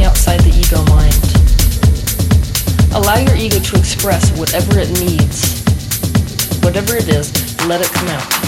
outside the ego mind. Allow your ego to express whatever it needs. Whatever it is, let it come out.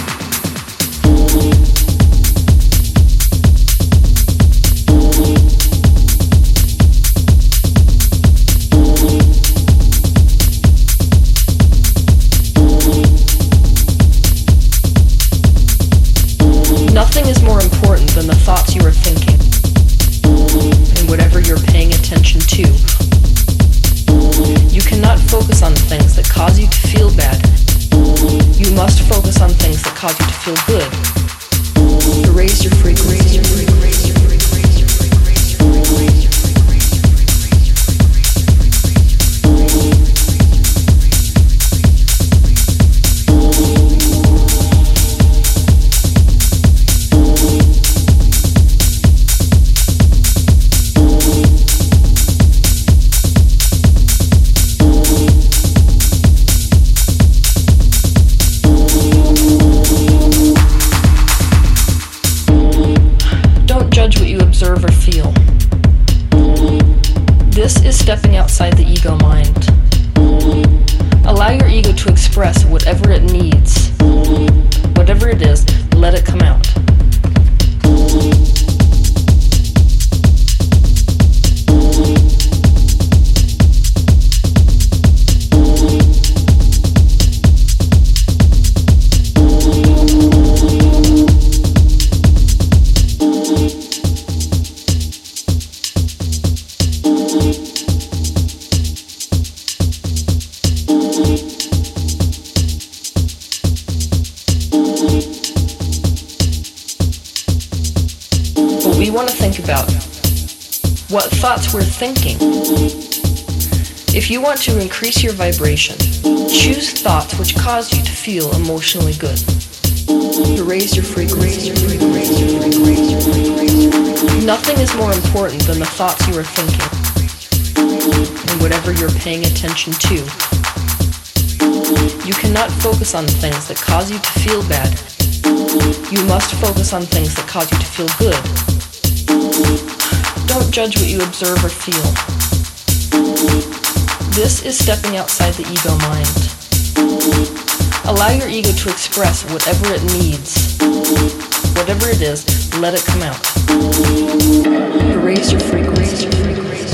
We want to think about what thoughts we're thinking. If you want to increase your vibration, choose thoughts which cause you to feel emotionally good. To raise your frequency. Nothing is more important than the thoughts you are thinking and whatever you're paying attention to. You cannot focus on things that cause you to feel bad. You must focus on things that cause you to feel good. Don't judge what you observe or feel. This is stepping outside the ego mind. Allow your ego to express whatever it needs. Whatever it is, let it come out. Raise your frequency.